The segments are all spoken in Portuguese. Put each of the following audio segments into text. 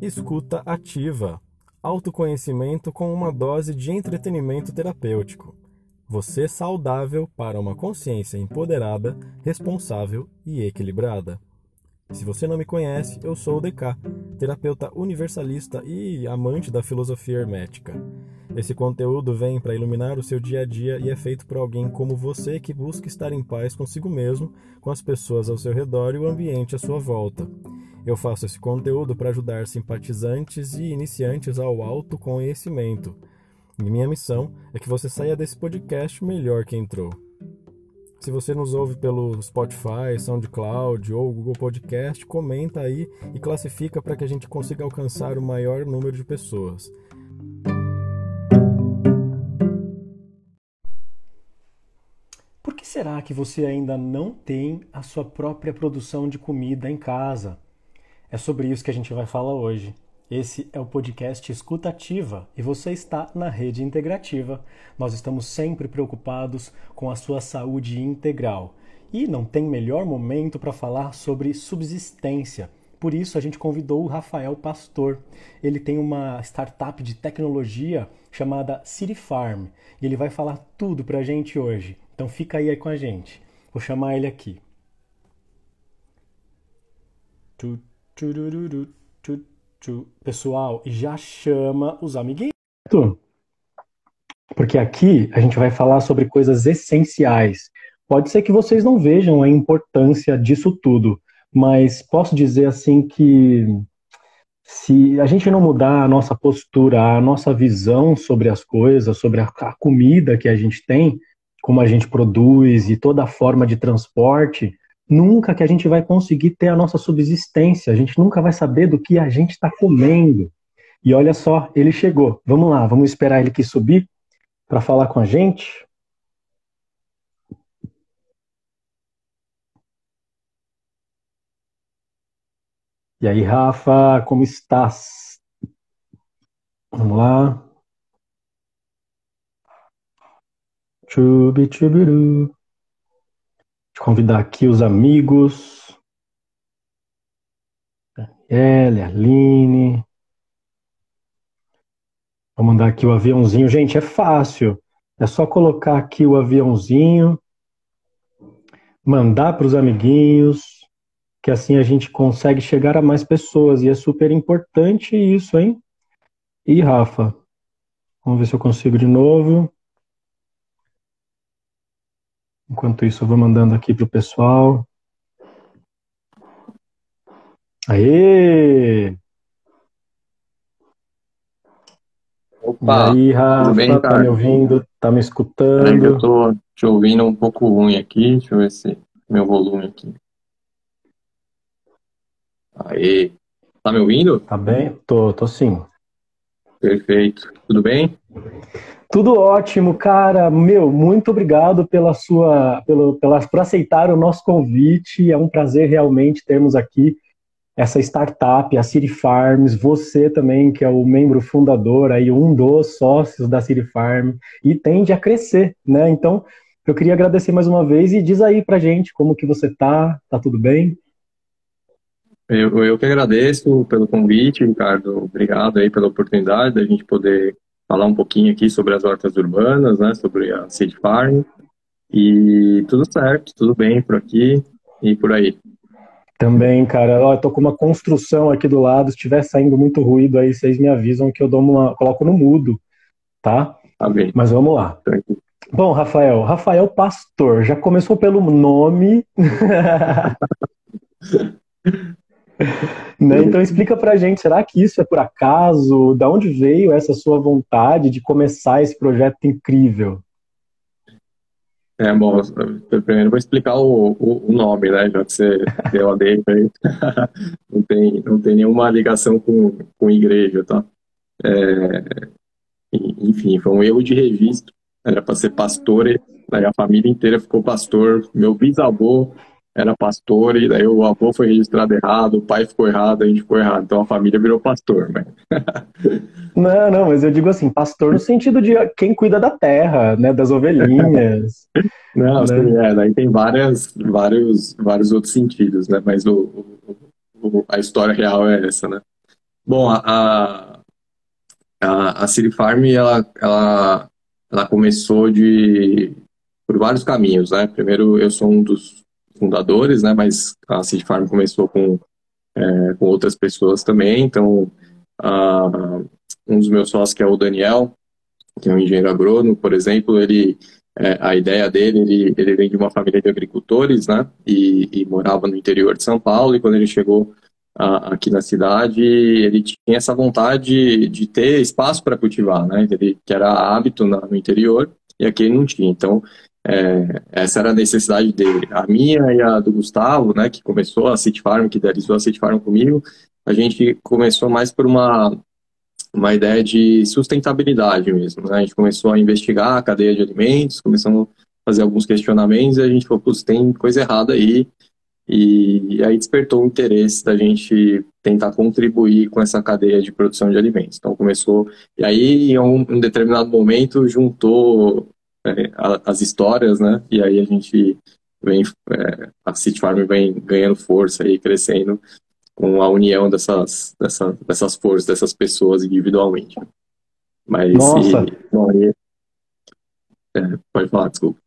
Escuta ativa. Autoconhecimento com uma dose de entretenimento terapêutico. Você saudável para uma consciência empoderada, responsável e equilibrada. Se você não me conhece, eu sou o DK, terapeuta universalista e amante da filosofia hermética. Esse conteúdo vem para iluminar o seu dia a dia e é feito por alguém como você que busca estar em paz consigo mesmo, com as pessoas ao seu redor e o ambiente à sua volta. Eu faço esse conteúdo para ajudar simpatizantes e iniciantes ao autoconhecimento. E minha missão é que você saia desse podcast melhor que entrou. Se você nos ouve pelo Spotify, SoundCloud ou Google Podcast, comenta aí e classifica para que a gente consiga alcançar o maior número de pessoas. Por que será que você ainda não tem a sua própria produção de comida em casa? É sobre isso que a gente vai falar hoje. Esse é o podcast Escutativa e você está na rede integrativa. Nós estamos sempre preocupados com a sua saúde integral. E não tem melhor momento para falar sobre subsistência. Por isso a gente convidou o Rafael Pastor. Ele tem uma startup de tecnologia chamada City Farm e ele vai falar tudo para a gente hoje. Então fica aí com a gente. Vou chamar ele aqui. Pessoal, já chama os amiguinhos. Porque aqui a gente vai falar sobre coisas essenciais. Pode ser que vocês não vejam a importância disso tudo, mas posso dizer assim que se a gente não mudar a nossa postura, a nossa visão sobre as coisas, sobre a, a comida que a gente tem, como a gente produz e toda a forma de transporte, nunca que a gente vai conseguir ter a nossa subsistência, a gente nunca vai saber do que a gente está comendo. E olha só, ele chegou. Vamos lá, vamos esperar ele aqui subir para falar com a gente. E aí, Rafa, como estás? Vamos lá. Chubi. Convidar aqui os amigos. Daniele, Aline. Vou mandar aqui o aviãozinho. Gente, é fácil. É só colocar aqui o aviãozinho, mandar para os amiguinhos, que assim a gente consegue chegar a mais pessoas. E é super importante isso, hein? E Rafa, vamos ver se eu consigo de novo. Enquanto isso, eu vou mandando aqui pro pessoal. Aê! Opa, e aí, Rafa, bem, tá me ouvindo? Tá me escutando? Eu tô te ouvindo um pouco ruim aqui. Deixa eu ver se meu volume aqui. Aê, tá me ouvindo? Tá bem? Tô, tô sim. Perfeito. Tudo bem? Tudo ótimo, cara. Meu, muito obrigado pela sua, pelo, pela, por aceitar o nosso convite. É um prazer realmente termos aqui essa startup, a City Farms, você também, que é o membro fundador, aí um dos sócios da City Farm, e tende a crescer, né? Então, eu queria agradecer mais uma vez e diz aí pra gente como que você tá, tá tudo bem? Eu, eu que agradeço pelo convite, Ricardo. Obrigado aí pela oportunidade da gente poder falar um pouquinho aqui sobre as hortas urbanas, né, sobre a Seed Farm. E tudo certo, tudo bem por aqui e por aí. Também, cara, ó, eu tô com uma construção aqui do lado, se estiver saindo muito ruído aí, vocês me avisam que eu dou uma, coloco no mudo, tá? Tá bem. Mas vamos lá. Tranquilo. Bom, Rafael, Rafael Pastor, já começou pelo nome. Né? Então explica pra gente, será que isso é por acaso? Da onde veio essa sua vontade de começar esse projeto incrível? É, bom, primeiro vou explicar o, o, o nome, né, já que você deu a deixa aí. não, tem, não tem nenhuma ligação com, com igreja, tá? É, enfim, foi um erro de registro, era para ser pastor, a família inteira ficou pastor, meu bisavô era pastor, e daí o avô foi registrado errado, o pai ficou errado, a gente ficou errado. Então a família virou pastor, né? Não, não, mas eu digo assim, pastor no sentido de quem cuida da terra, né? Das ovelhinhas. Não, né? é, daí tem várias, vários, vários outros sentidos, né? Mas o, o, a história real é essa, né? Bom, a, a, a City Farm, ela, ela, ela começou de, por vários caminhos, né? Primeiro, eu sou um dos fundadores, né? Mas a City Farm começou com, é, com outras pessoas também, então um dos meus sócios, que é o Daniel, que é um engenheiro agrônomo, por exemplo, ele é, a ideia dele, ele, ele vem de uma família de agricultores, né, e, e morava no interior de São Paulo, e quando ele chegou aqui na cidade, ele tinha essa vontade de ter espaço para cultivar, né, ele, que era hábito na, no interior, e aqui ele não tinha, então é, essa era a necessidade dele. A minha e a do Gustavo, né, que começou a City Farm, que idealizou a City Farm comigo, a gente começou mais por uma uma ideia de sustentabilidade mesmo. Né? A gente começou a investigar a cadeia de alimentos, começamos a fazer alguns questionamentos e a gente falou, tem coisa errada aí. E, e aí despertou o interesse da gente tentar contribuir com essa cadeia de produção de alimentos. Então começou, e aí em um, um determinado momento juntou é, as histórias, né? E aí a gente vem, é, a City Farm vem ganhando força e crescendo com a união dessas, dessas, dessas forças, dessas pessoas individualmente. Mas, Nossa. E, bom, e, é, pode falar, desculpa.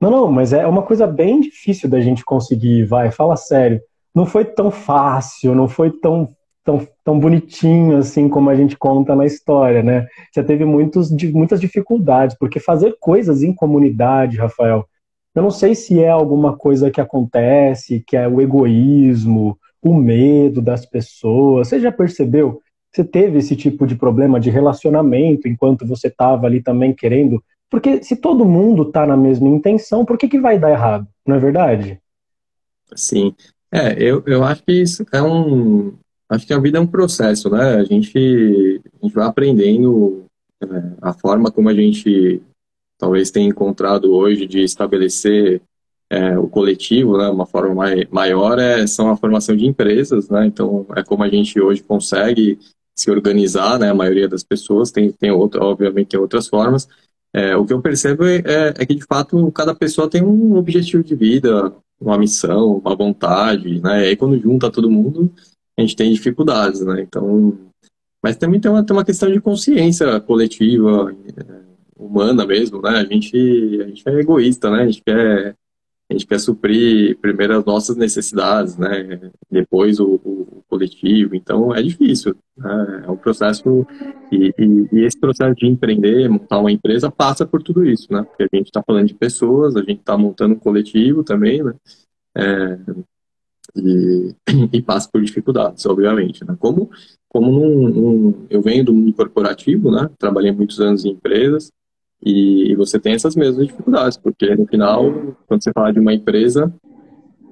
Não, não, mas é uma coisa bem difícil da gente conseguir, vai, fala sério. Não foi tão fácil, não foi tão, tão, tão bonitinho assim como a gente conta na história, né? Você teve muitos, muitas dificuldades, porque fazer coisas em comunidade, Rafael, eu não sei se é alguma coisa que acontece, que é o egoísmo, o medo das pessoas. Você já percebeu? Você teve esse tipo de problema de relacionamento enquanto você estava ali também querendo? Porque se todo mundo está na mesma intenção, por que, que vai dar errado? Não é verdade? Sim. É, eu, eu acho que isso é um. Acho que a vida é um processo, né? A gente, a gente vai aprendendo é, a forma como a gente talvez tenha encontrado hoje de estabelecer é, o coletivo, né, uma forma mai, maior, é, são a formação de empresas, né, então é como a gente hoje consegue se organizar, né, a maioria das pessoas tem, tem outra, obviamente tem outras formas, é, o que eu percebo é, é, é, que de fato cada pessoa tem um objetivo de vida, uma missão, uma vontade, né, e aí quando junta todo mundo, a gente tem dificuldades, né, então, mas também tem uma, tem uma questão de consciência coletiva, é, humana mesmo, né, a gente, a gente é egoísta, né, a gente quer a gente quer suprir primeiro as nossas necessidades, né? Depois o, o coletivo. Então é difícil. Né? É um processo e, e, e, esse processo de empreender, montar uma empresa passa por tudo isso, né? Porque a gente está falando de pessoas, a gente está montando um coletivo também, né? É, e, e, passa por dificuldades, obviamente. Né? Como como num, eu venho do mundo corporativo, né? Trabalhei muitos anos em empresas. E, você tem essas mesmas dificuldades, porque no final, quando você fala de uma empresa,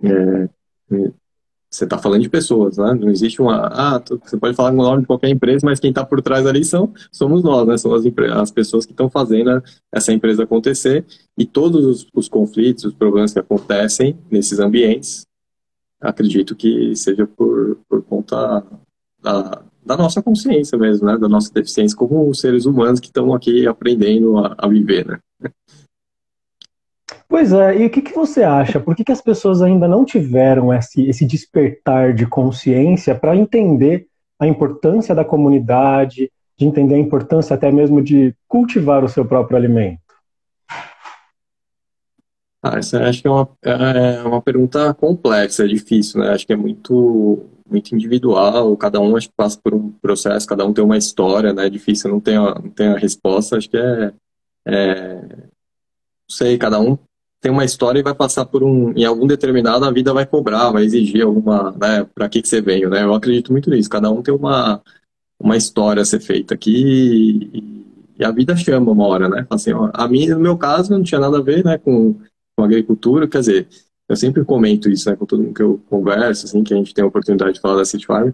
é, você está falando de pessoas, né? Não existe uma. Ah, você pode falar o nome de qualquer empresa, mas quem está por trás ali são, somos nós, né? São as, as pessoas que estão fazendo essa empresa acontecer. E todos os, os conflitos, os problemas que acontecem nesses ambientes, acredito que seja por, por conta da, da nossa consciência mesmo, né? Da nossa deficiência como seres humanos que estão aqui aprendendo a, a, viver, né? Pois é, e o que, que você acha? Por que, que as pessoas ainda não tiveram esse, esse despertar de consciência para entender a importância da comunidade, de entender a importância até mesmo de cultivar o seu próprio alimento? Ah, essa acho que é uma, é uma pergunta complexa, é difícil, né? Acho que é muito muito individual, cada um acho que passa por um processo, cada um tem uma história, né? É difícil, não tem a, não tem a resposta, acho que é, é, não sei, cada um tem uma história e vai passar por um, em algum determinado a vida vai cobrar, vai exigir alguma, né, para que que você veio, né? Eu acredito muito nisso, cada um tem uma uma história a ser feita aqui e, e a vida chama uma hora, né? Assim, a mim, no meu caso, não tinha nada a ver, né, com, com agricultura, quer dizer, eu sempre comento isso, né, com todo mundo que eu converso, assim, que a gente tem a oportunidade de falar da City Farm.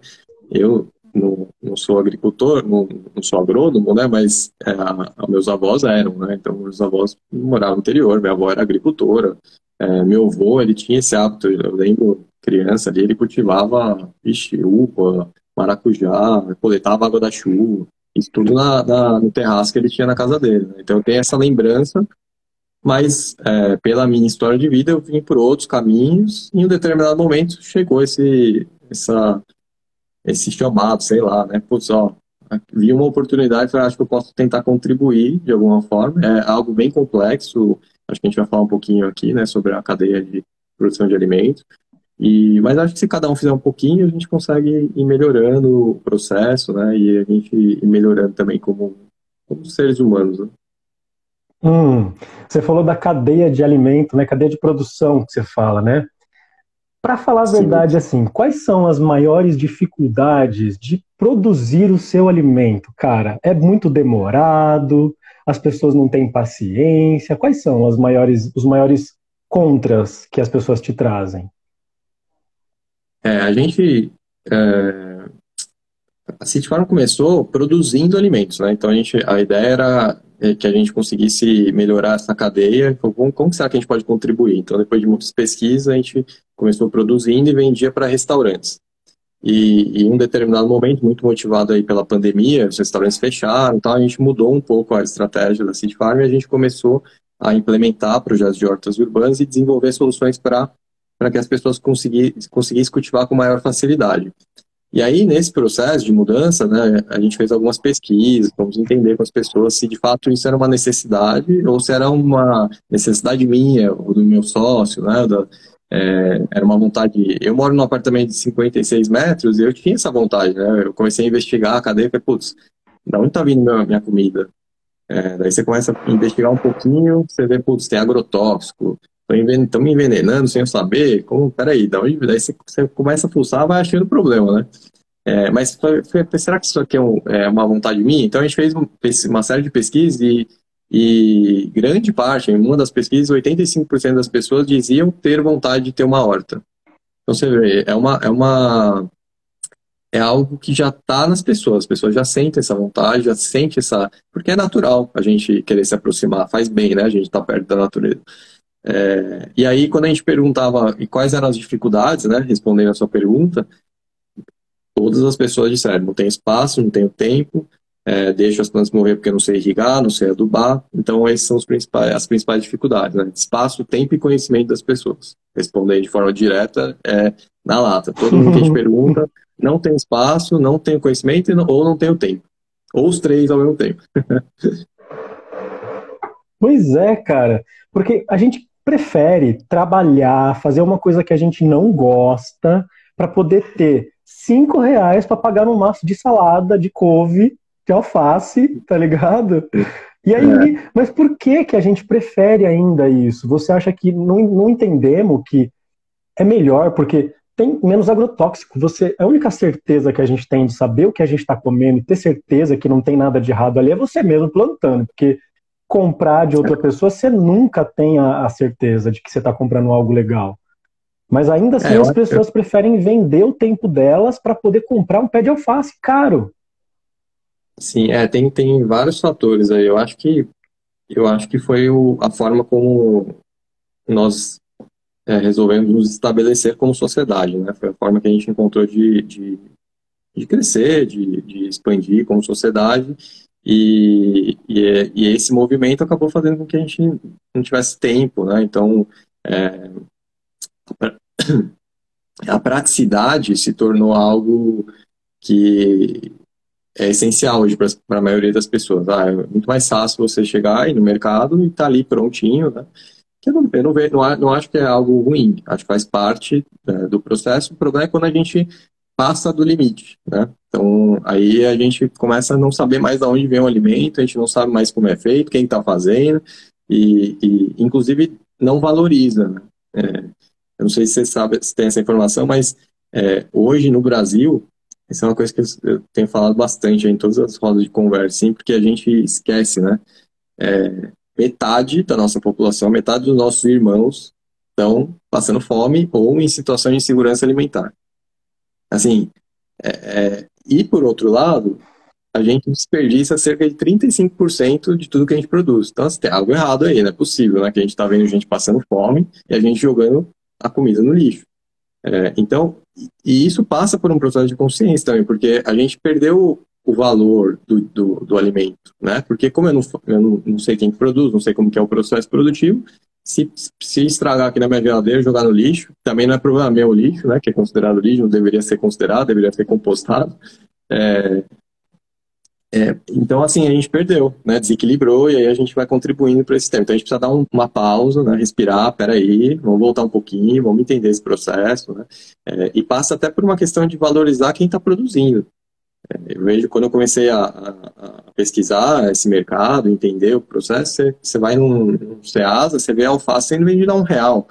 Eu não, não sou agricultor, não, não, sou agrônomo, né, mas é, a, meus avós eram, né, então meus avós moravam no interior, minha avó era agricultora, é, meu avô, ele tinha esse hábito, eu lembro, criança ali, ele cultivava, vixe, uva, maracujá, coletava água da chuva, isso tudo na, na, no terraço que ele tinha na casa dele, né? então tenho essa lembrança mas é, pela minha história de vida eu vim por outros caminhos e em um determinado momento chegou esse essa esse chamado, sei lá, né? Putz, ó, vi uma oportunidade, eu acho que eu posso tentar contribuir de alguma forma. É algo bem complexo, acho que a gente vai falar um pouquinho aqui, né, sobre a cadeia de produção de alimentos. E, mas acho que se cada um fizer um pouquinho, a gente consegue ir melhorando o processo, né, e a gente ir melhorando também como, como seres humanos. Né? Hum, você falou da cadeia de alimento, né, cadeia de produção que você fala, né? Para falar a Sim. verdade, assim, quais são as maiores dificuldades de produzir o seu alimento? Cara, é muito demorado, as pessoas não têm paciência. Quais são as maiores, os maiores contras que as pessoas te trazem? É, a gente. É, a City Farm começou produzindo alimentos, né? Então a, gente, a ideia era que a gente conseguisse melhorar essa cadeia, como, como será que a gente pode contribuir? Então, depois de muitas pesquisas, a gente começou produzindo e vendia para restaurantes. E, em um determinado momento, muito motivado aí pela pandemia, os restaurantes fecharam, então a gente mudou um pouco a estratégia da City Farm e a gente começou a implementar projetos de hortas urbanas e desenvolver soluções para que as pessoas conseguissem cultivar com maior facilidade. E aí, nesse processo de mudança, né, a gente fez algumas pesquisas, vamos entender com as pessoas se de fato isso era uma necessidade ou se era uma necessidade minha ou do meu sócio, né, da, é, era uma vontade. Eu moro num apartamento de 56 metros e eu tinha essa vontade, né? Eu comecei a investigar a cadeia e falei, putz, da onde tá vindo minha, minha comida? É, daí você começa a investigar um pouquinho, você vê, putz, tem agrotóxico, estão me envenenando sem eu saber, como, peraí, da onde, daí você, você começa a pulsar, vai achando problema, né? É, mas será que isso aqui é, um, é, uma vontade minha? Então a gente fez uma série de pesquisas e, e grande parte, em uma das pesquisas, 85% das pessoas diziam ter vontade de ter uma horta. Então você vê, é uma, é uma é algo que já está nas pessoas, as pessoas já sentem essa vontade, já sentem essa. Porque é natural a gente querer se aproximar, faz bem, né? A gente está perto da natureza. É, e aí, quando a gente perguntava e quais eram as dificuldades, né, respondendo a sua pergunta, todas as pessoas disseram: não tem espaço, não tenho tempo, é, deixo as plantas morrer porque eu não sei irrigar, não sei adubar. Então, essas são principais, as principais dificuldades: né? espaço, tempo e conhecimento das pessoas. Respondendo de forma direta, é na lata. Todo mundo que a gente pergunta não tem espaço, não tem conhecimento ou não tem o tempo. Ou os três ao mesmo tempo. pois é, cara. Porque a gente prefere trabalhar, fazer uma coisa que a gente não gosta, para poder ter cinco reais para pagar um maço de salada, de couve, de alface, tá ligado? E aí, é. mas por que que a gente prefere ainda isso? Você acha que não, não entendemos que é melhor porque tem menos agrotóxico? Você, a única certeza que a gente tem de saber o que a gente está comendo e ter certeza que não tem nada de errado ali é você mesmo plantando, porque comprar de outra pessoa, você nunca tem a, a certeza de que você está comprando algo legal. Mas ainda assim, é, as pessoas eu... preferem vender o tempo delas para poder comprar um pé de alface caro. Sim, é, tem, tem vários fatores aí. Eu acho que eu acho que foi o, a forma como nós é, resolvemos nos estabelecer como sociedade, né? Foi a forma que a gente encontrou de, de, de crescer, de, de expandir como sociedade e, e, e, esse movimento acabou fazendo com que a gente não tivesse tempo, né? Então, é, a praticidade se tornou algo que é essencial hoje para a maioria das pessoas. Ah, é muito mais fácil você chegar aí no mercado e estar tá ali prontinho, né? Eu não, eu não, vejo, não, não, acho que é algo ruim, acho que faz parte né, do processo. O problema é quando a gente passa do limite, né? Então, aí a gente começa a não saber mais de onde vem o alimento, a gente não sabe mais como é feito, quem está fazendo, e, e, inclusive não valoriza. Né? É, eu não sei se você sabe, se tem essa informação, mas é, hoje no Brasil, isso é uma coisa que eu tenho falado bastante em todas as rodas de conversa, sim, porque a gente esquece, né? É, metade da nossa população, metade dos nossos irmãos estão passando fome ou em situação de insegurança alimentar. Assim, é, é, e por outro lado, a gente desperdiça cerca de 35% de tudo que a gente produz. Então, assim, tem algo errado aí, não é possível, né? Que a gente está vendo gente passando fome e a gente jogando a comida no lixo. É, então, e isso passa por um processo de consciência também, porque a gente perdeu o valor do, do, do, alimento, né? Porque como eu não, eu não, não sei quem produz, não sei como que é o processo produtivo, se, se estragar aqui na minha geladeira, jogar no lixo, também não é problema meu lixo, né? Que é considerado lixo, não deveria ser considerado, deveria ser compostado. É, é, então, assim, a gente perdeu, né? Desequilibrou e aí a gente vai contribuindo para esse tempo. Então, a gente precisa dar um, uma pausa, né? Respirar, peraí, vamos voltar um pouquinho, vamos entender esse processo, né? É, e passa até por uma questão de valorizar quem está produzindo. Eu vejo quando eu comecei a, a, a, pesquisar esse mercado, entender o processo, você, você vai num, num Ceasa, você vê a alface sendo vendida a um real.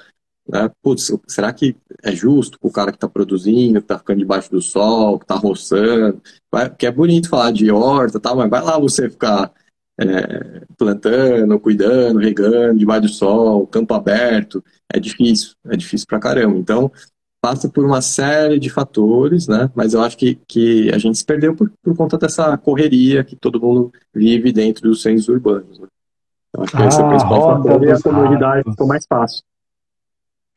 Né? Putz, será que é justo o cara que está produzindo, que está ficando debaixo do sol, que está roçando? Vai, que é bonito falar de horta, tal, mas vai lá você ficar é, plantando, cuidando, regando, debaixo do sol, campo aberto. É difícil, é difícil pra caramba. Então, passa por uma série de fatores, né? Mas eu acho que, que a gente se perdeu por, por conta dessa correria que todo mundo vive dentro dos centros urbanos. Né? Eu acho que ah, esse é o ah, principal fator e a comunidade ficou mais fácil.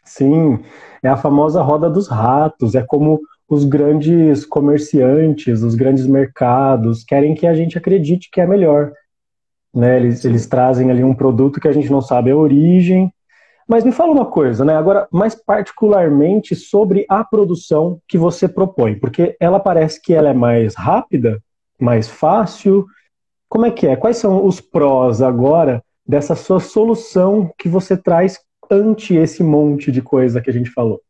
Sim, é a famosa roda dos ratos. É como os grandes comerciantes, os grandes mercados querem que a gente acredite que é melhor. Né? Eles, eles trazem ali um produto que a gente não sabe a origem. Mas me fala uma coisa, né? Agora, mais particularmente sobre a produção que você propõe, porque ela parece que ela é mais rápida, mais fácil. Como é que é? Quais são os prós agora dessa sua solução que você traz ante esse monte de coisa que a gente falou?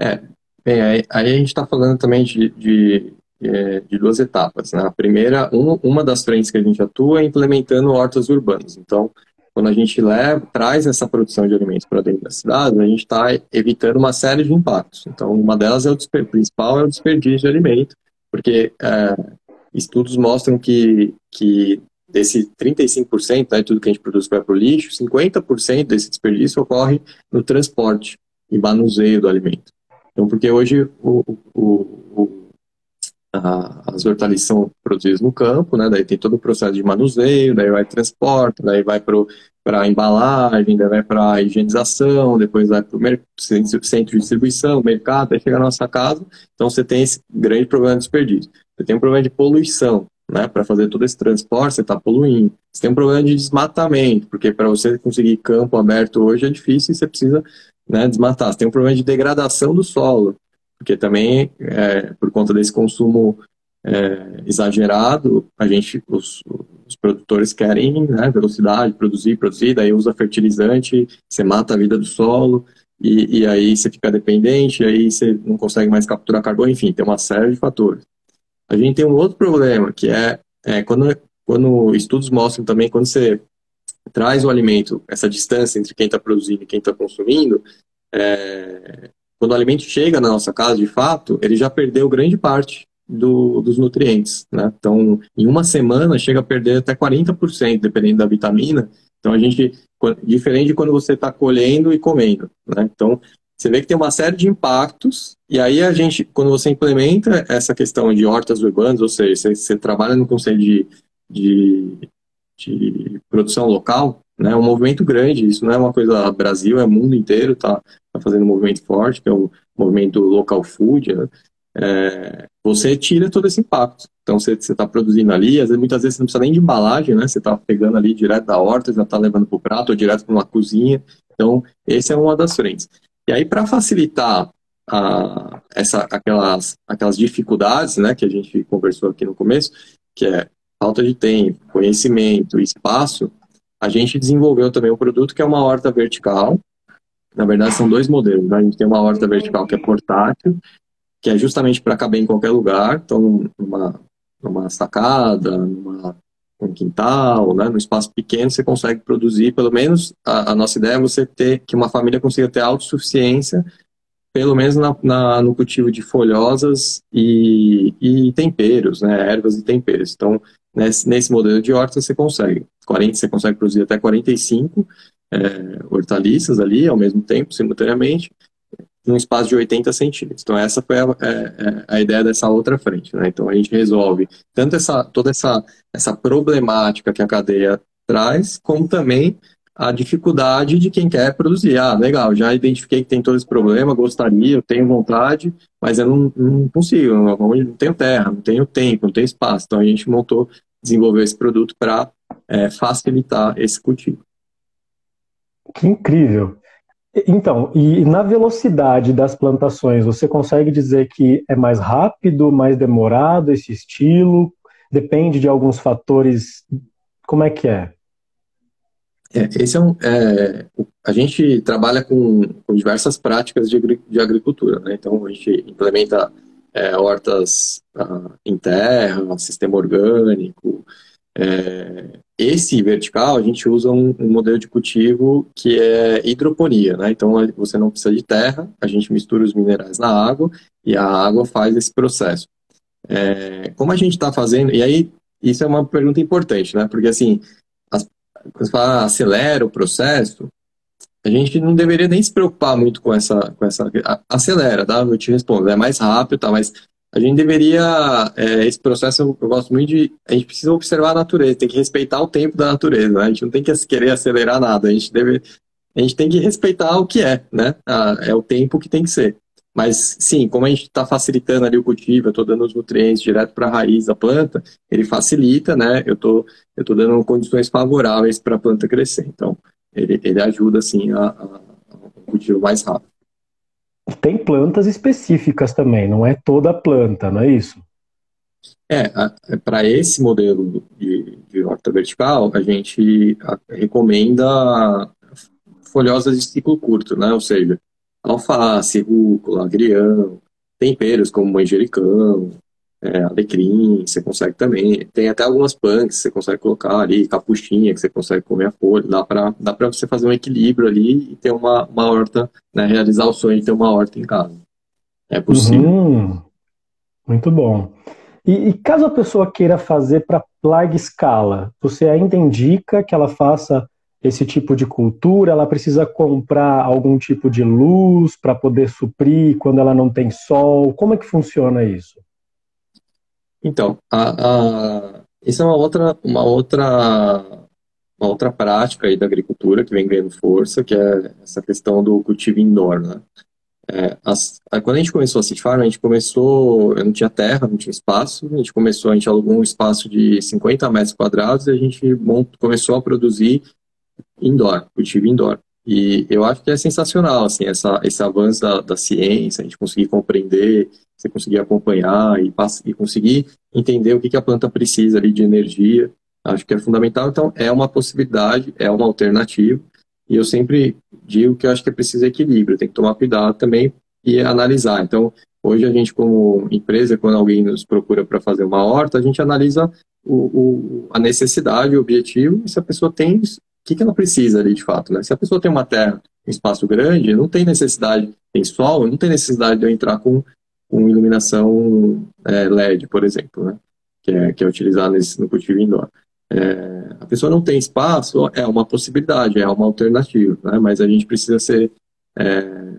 É, bem, aí, aí a gente está falando também de, de, é, de, duas etapas. Né? A primeira, um, uma das frentes que a gente atua é implementando hortas urbanas. Então, quando a gente leva, traz essa produção de alimentos para dentro da cidade, a gente está evitando uma série de impactos. Então, uma delas é o principal é o desperdício de alimento, porque é, estudos mostram que, que desse 35%, né, tudo que a gente produz vai para o lixo, 50% desse desperdício ocorre no transporte e manuseio do alimento. Então, porque hoje o, o, as hortaliças são produzidas no campo, né, daí tem todo o processo de manuseio, daí vai transporte, daí vai para embalagem, daí vai para a higienização, depois vai para o centro de distribuição, mercado, aí chega na nossa casa. Então, você tem esse grande problema de desperdício. Você tem um problema de poluição né, para fazer todo esse transporte, você está poluindo. Você tem um problema de desmatamento, porque para você conseguir campo aberto hoje é difícil e você precisa né, desmatar. Você tem um problema de degradação do solo, porque também, é, por conta desse consumo é, exagerado, a gente, os, os produtores querem né, velocidade, produzir, produzir, daí usa fertilizante, você mata a vida do solo, e, e aí você fica dependente, aí você não consegue mais capturar carbono, enfim, tem uma série de fatores. A gente tem um outro problema, que é, é quando, quando estudos mostram também, quando você traz o alimento, essa distância entre quem está produzindo e quem está consumindo, é, quando o alimento chega na nossa casa, de fato, ele já perdeu grande parte do, dos nutrientes. Né? Então, em uma semana, chega a perder até 40%, dependendo da vitamina. Então, a gente, diferente de quando você está colhendo e comendo. Né? Então, você vê que tem uma série de impactos, e aí a gente, quando você implementa essa questão de hortas urbanas, ou seja, você, você trabalha no conceito de, de, de, produção local, né, é um movimento grande, isso não é uma coisa Brasil, é mundo inteiro, tá, tá fazendo um movimento forte, que é o movimento local food, né, é, você tira todo esse impacto. Então você está produzindo ali, às vezes, muitas vezes você não precisa nem de embalagem, né? Você está pegando ali direto da horta, já está levando para o prato ou direto para uma cozinha. Então, esse é uma das frentes. E aí, para facilitar a, essa, aquelas, aquelas dificuldades né, que a gente conversou aqui no começo, que é falta de tempo, conhecimento, espaço, a gente desenvolveu também um produto que é uma horta vertical. Na verdade, são dois modelos. Né? A gente tem uma horta vertical que é portátil, que é justamente para caber em qualquer lugar. Então, numa, numa sacada, numa um quintal, né, no espaço pequeno, você consegue produzir, pelo menos, a, a, nossa ideia é você ter, que uma família consiga ter autossuficiência, pelo menos na, na, no cultivo de folhosas e, e temperos, né, ervas e temperos. Então, nesse, nesse modelo de horta você consegue, 40, você consegue produzir até 45 é, hortaliças ali, ao mesmo tempo, simultaneamente, num espaço de 80 centímetros. Então essa foi a, a, é, é, a, ideia dessa outra frente. Né? Então a gente resolve tanto essa, toda essa, essa problemática que a cadeia traz, como também a dificuldade de quem quer produzir. Ah, legal, já identifiquei que tem todo esse problema, gostaria, eu tenho vontade, mas eu não, não consigo, não, não tenho terra, não tenho tempo, não tenho espaço. Então a gente montou, desenvolveu esse produto para é, facilitar esse cultivo. Que incrível! Então, e na velocidade das plantações, você consegue dizer que é mais rápido, mais demorado esse estilo? Depende de alguns fatores. Como é que é? É, esse é um, é, a gente trabalha com, com diversas práticas de, de, agricultura, né? Então a gente implementa é, hortas ah, em terra, sistema orgânico. É, esse vertical a gente usa um, um, modelo de cultivo que é hidroponia, né? Então você não precisa de terra, a gente mistura os minerais na água e a água faz esse processo. É, como a gente está fazendo, e aí isso é uma pergunta importante, né? Porque assim quando fala acelera o processo, a gente não deveria nem se preocupar muito com essa, com essa acelera, tá? Eu te respondo, é mais rápido, tá? Mas a gente deveria, é, esse processo eu, gosto muito de, a gente precisa observar a natureza, tem que respeitar o tempo da natureza, né? A gente não tem que querer acelerar nada, a gente deve, a gente tem que respeitar o que é, né? é o tempo que tem que ser. Mas sim, como a gente está facilitando ali o cultivo, eu estou dando os nutrientes direto para a raiz da planta, ele facilita, né? Eu tô, eu tô dando condições favoráveis para a planta crescer. Então, ele, ele ajuda assim a, a, a cultivo mais rápido. Tem plantas específicas também, não é toda planta, não é isso? É, é para esse modelo de, de horta vertical, a gente recomenda folhosas de ciclo curto, né? Ou seja, alface, rúcula, agrião, temperos como manjericão, é, alecrim, você consegue também. Tem até algumas punks que você consegue colocar ali, capuchinha que você consegue comer a folha. Dá para dá pra você fazer um equilíbrio ali e ter uma, uma horta, né, realizar o sonho de ter uma horta em casa. É possível. Uhum. Muito bom. E, e, caso a pessoa queira fazer para larga escala, você ainda indica que ela faça esse tipo de cultura? Ela precisa comprar algum tipo de luz para poder suprir quando ela não tem sol? Como é que funciona isso? Então, a, a, isso é uma outra, uma outra, uma outra prática aí da agricultura que vem ganhando força, que é essa questão do cultivo indoor, né? É, as, quando a gente começou a City Farm, a gente começou, eu não tinha terra, não tinha espaço, a gente começou, a gente alugou um espaço de 50 metros quadrados e a gente começou a produzir indoor, cultivo indoor. E eu acho que é sensacional, assim, essa, esse avanço da, da ciência, a gente conseguir compreender, você conseguir acompanhar e, e conseguir entender o que, que a planta precisa ali de energia, acho que é fundamental. Então, é uma possibilidade, é uma alternativa. E eu sempre digo que eu acho que é preciso equilíbrio, tem que tomar cuidado também e analisar. Então, hoje a gente, como empresa, quando alguém nos procura para fazer uma horta, a gente analisa o, o, a necessidade, o objetivo, e se a pessoa tem que, que ela precisa ali de fato, né? Se a pessoa tem uma terra, um espaço grande, não tem necessidade, tem sol, não tem necessidade de eu entrar com, com iluminação é, LED, por exemplo, né? Que é, que é utilizado nesse, no cultivo indoor. É, a pessoa não tem espaço, é uma possibilidade, é uma alternativa, né? Mas a gente precisa ser é,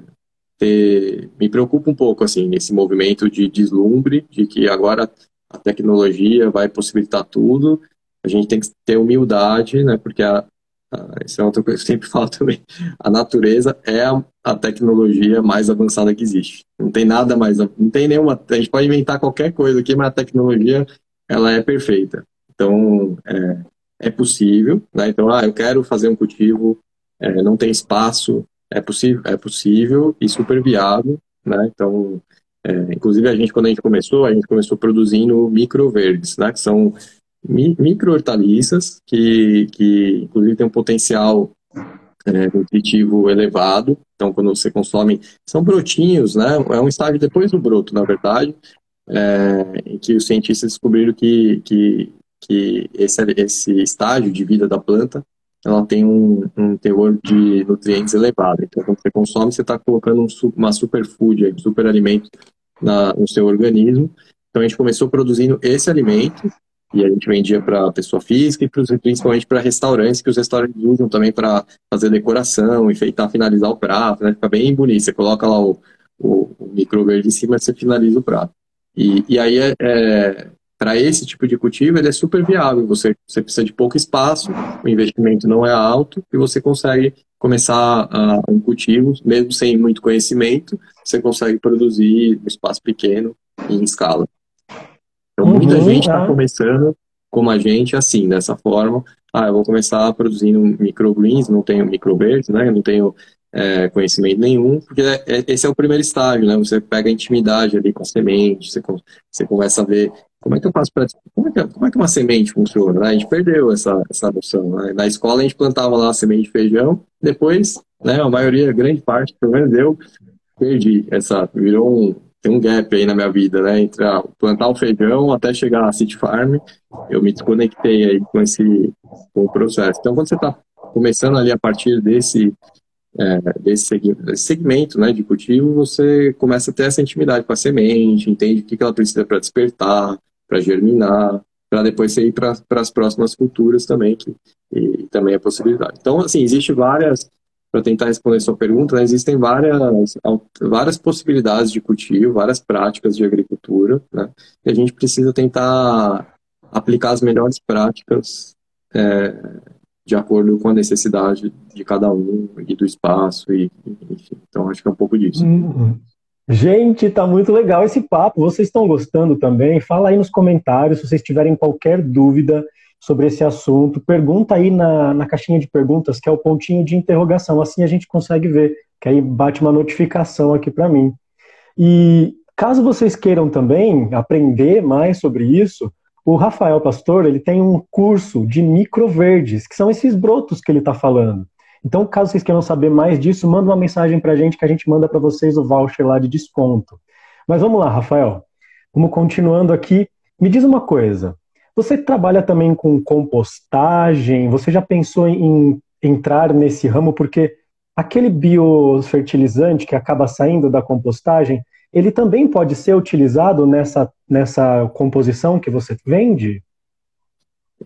ter, me preocupa um pouco assim esse movimento de deslumbre de que agora a tecnologia vai possibilitar tudo. A gente tem que ter humildade, né? Porque a, isso é outra coisa que eu sempre falo também. A natureza é a, a, tecnologia mais avançada que existe. Não tem nada mais, não tem nenhuma. A gente pode inventar qualquer coisa aqui, mas a tecnologia ela é perfeita. Então é, é possível, né? Então, ah, eu quero fazer um cultivo, é, não tem espaço, é possível, é possível e super viável, né? Então, é, inclusive a gente quando a gente começou, a gente começou produzindo microverdes, né? Que são micro-hortaliças, que, que inclusive tem um potencial é, nutritivo elevado. Então, quando você consome, são brotinhos, né? É um estágio depois do broto, na verdade, é, em que os cientistas descobriram que, que, que esse, esse estágio de vida da planta ela tem um, um teor de nutrientes elevado. Então, quando você consome, você está colocando um, uma superfood, um superalimento na, no seu organismo. Então, a gente começou produzindo esse alimento e a gente vendia para pessoa física e principalmente para restaurantes, que os restaurantes usam também para fazer decoração, enfeitar, finalizar o prato, né? Fica bem bonito. Você coloca lá o, o, o micro verde em cima e você finaliza o prato. E, e aí, é, é para esse tipo de cultivo, ele é super viável. Você, você precisa de pouco espaço, o investimento não é alto e você consegue começar a, um cultivo, mesmo sem muito conhecimento, você consegue produzir um espaço pequeno em escala. Então, muita uhum, gente está é. começando como a gente assim, dessa forma. Ah, eu vou começar produzindo microgreens, não tenho microverdes, né? Não tenho é, conhecimento nenhum, porque é, é, esse é o primeiro estágio, né? Você pega a intimidade ali com a semente, você, você começa a ver como é que eu faço para como, é que, como é que uma semente funciona, né? A gente perdeu essa, essa noção, né? Na escola a gente plantava lá a semente de feijão, depois, né, a maioria, grande parte, pelo menos eu, perdi essa, virou um, tem um gap aí na minha vida, né? Entre a, plantar o feijão até chegar à City Farm, eu me desconectei aí com esse com o processo. Então, quando você está começando ali a partir desse é, desse segmento né, de cultivo, você começa a ter essa intimidade com a semente, entende o que, ela precisa para despertar, para germinar, para depois você ir para as próximas culturas também, que e, também é possibilidade. Então, assim, existe várias, para tentar responder sua pergunta, né, existem várias, várias possibilidades de cultivo, várias práticas de agricultura, né, e a gente precisa tentar aplicar as melhores práticas é, de acordo com a necessidade de cada um e do espaço e enfim. Então acho que é um pouco disso. Uhum. Gente, tá muito legal esse papo. Vocês estão gostando também? Fala aí nos comentários se vocês tiverem qualquer dúvida sobre esse assunto. Pergunta aí na, na caixinha de perguntas, que é o pontinho de interrogação. Assim a gente consegue ver, que aí bate uma notificação aqui para mim. E caso vocês queiram também aprender mais sobre isso, o Rafael Pastor ele tem um curso de microverdes, que são esses brotos que ele está falando. Então, caso vocês queiram saber mais disso, manda uma mensagem para a gente que a gente manda para vocês o voucher lá de desconto. Mas vamos lá, Rafael. Vamos continuando aqui. Me diz uma coisa. Você trabalha também com compostagem? Você já pensou em entrar nesse ramo? Porque aquele biofertilizante que acaba saindo da compostagem, ele também pode ser utilizado nessa, nessa composição que você vende?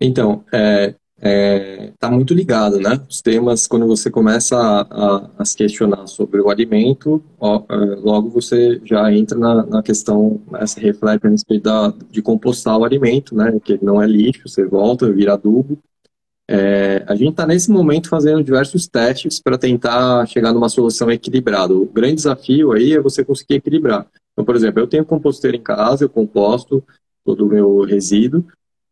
Então, é, é, tá muito ligado, né? Os temas, quando você começa a, a, a se questionar sobre o alimento, ó, é, logo você já entra na, na questão, né, se reflete a respeito da, de compostar o alimento, né? Que não é lixo, você volta, vira adubo. É, a gente está nesse momento fazendo diversos testes para tentar chegar numa solução equilibrada. O grande desafio aí é você conseguir equilibrar. Então, por exemplo, eu tenho composteira em casa, eu composto todo o meu resíduo,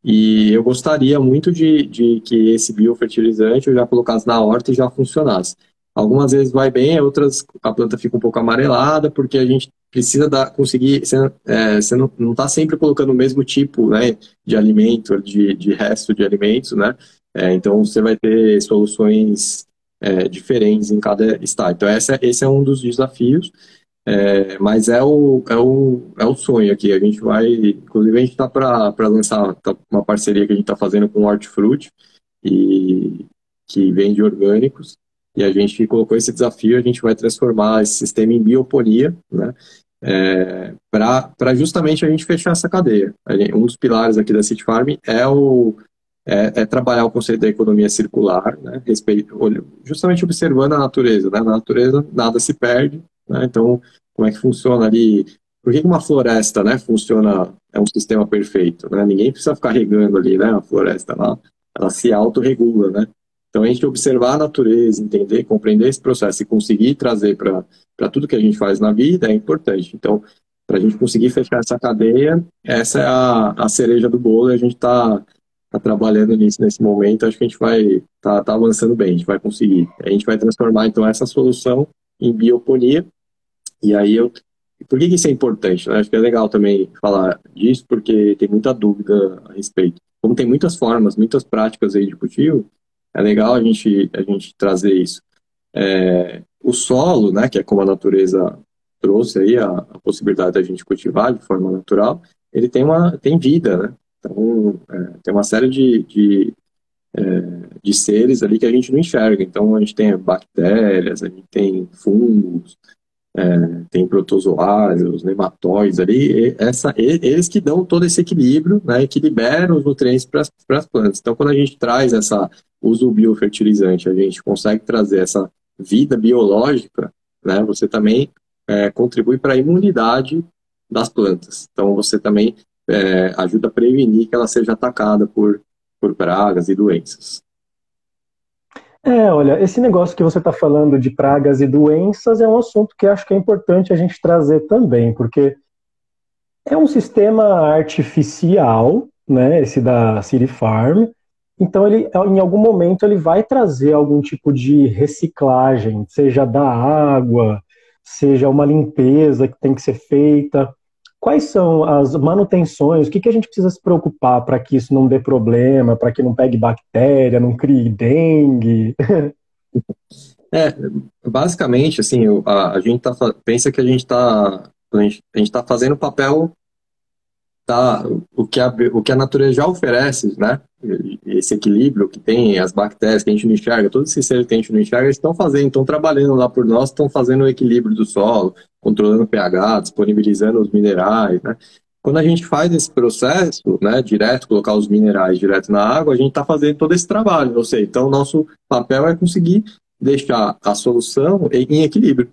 e eu gostaria muito de, de que esse biofertilizante eu já colocasse na horta e já funcionasse. Algumas vezes vai bem, outras a planta fica um pouco amarelada, porque a gente precisa dar, conseguir. Você, é, você não está sempre colocando o mesmo tipo né, de alimento, de, de resto de alimentos, né? É, então você vai ter soluções é, diferentes em cada estado. Então esse, esse é um dos desafios. É, mas é o, é, o, é o sonho aqui. A gente vai. Inclusive, a gente está para lançar tá uma parceria que a gente está fazendo com o Hortifruti, e, que vende orgânicos. E a gente colocou esse desafio, a gente vai transformar esse sistema em bioponia, né? É, para justamente a gente fechar essa cadeia. Um dos pilares aqui da City Farm é, o, é, é trabalhar o conceito da economia circular, né? Respeito, justamente observando a natureza. Né? Na natureza nada se perde, né? Então, como é que funciona ali? Por que uma floresta, né, funciona, é um sistema perfeito, né? Ninguém precisa ficar regando ali, né, a floresta, ela, ela se autorregula, né? Então, a gente observar a natureza, entender, compreender esse processo e conseguir trazer para tudo que a gente faz na vida é importante. Então, para a gente conseguir fechar essa cadeia, essa é a, a cereja do bolo e a gente está tá trabalhando nisso nesse momento. Acho que a gente vai tá, tá avançando bem, a gente vai conseguir. A gente vai transformar, então, essa solução em bioponia e aí eu. Por que, que isso é importante? Né? Acho que é legal também falar disso, porque tem muita dúvida a respeito. Como tem muitas formas, muitas práticas aí de cultivo, é legal a gente, a gente trazer isso. É, o solo, né, que é como a natureza trouxe aí a, a, possibilidade da gente cultivar de forma natural, ele tem uma tem vida, né? Então é, tem uma série de, de, é, de seres ali que a gente não enxerga. Então a gente tem bactérias, a gente tem fungos, é, tem protozoários, nematóides ali, essa, eles que dão todo esse equilíbrio, né, que liberam os nutrientes para as plantas. Então, quando a gente traz essa uso biofertilizante, a gente consegue trazer essa vida biológica, né, você também é, contribui para a imunidade das plantas. Então, você também é, ajuda a prevenir que ela seja atacada por, por pragas e doenças. É, olha, esse negócio que você está falando de pragas e doenças é um assunto que acho que é importante a gente trazer também, porque é um sistema artificial, né, esse da City Farm, então ele, em algum momento, ele vai trazer algum tipo de reciclagem, seja da água, seja uma limpeza que tem que ser feita. Quais são as manutenções? O que, que a gente precisa se preocupar para que isso não dê problema, para que não pegue bactéria, não crie dengue? É, basicamente, assim, a, a gente tá, pensa que a gente está a gente está fazendo o papel tá, o que a, o que a natureza já oferece, né? Esse equilíbrio que tem, as bactérias que a gente não enxerga, todos esses seres que a gente não enxerga, estão fazendo, estão trabalhando lá por nós, estão fazendo o equilíbrio do solo, controlando o pH, disponibilizando os minerais, né? Quando a gente faz esse processo, né, direto, colocar os minerais direto na água, a gente está fazendo todo esse trabalho, ou seja, então nosso papel é conseguir deixar a solução em equilíbrio,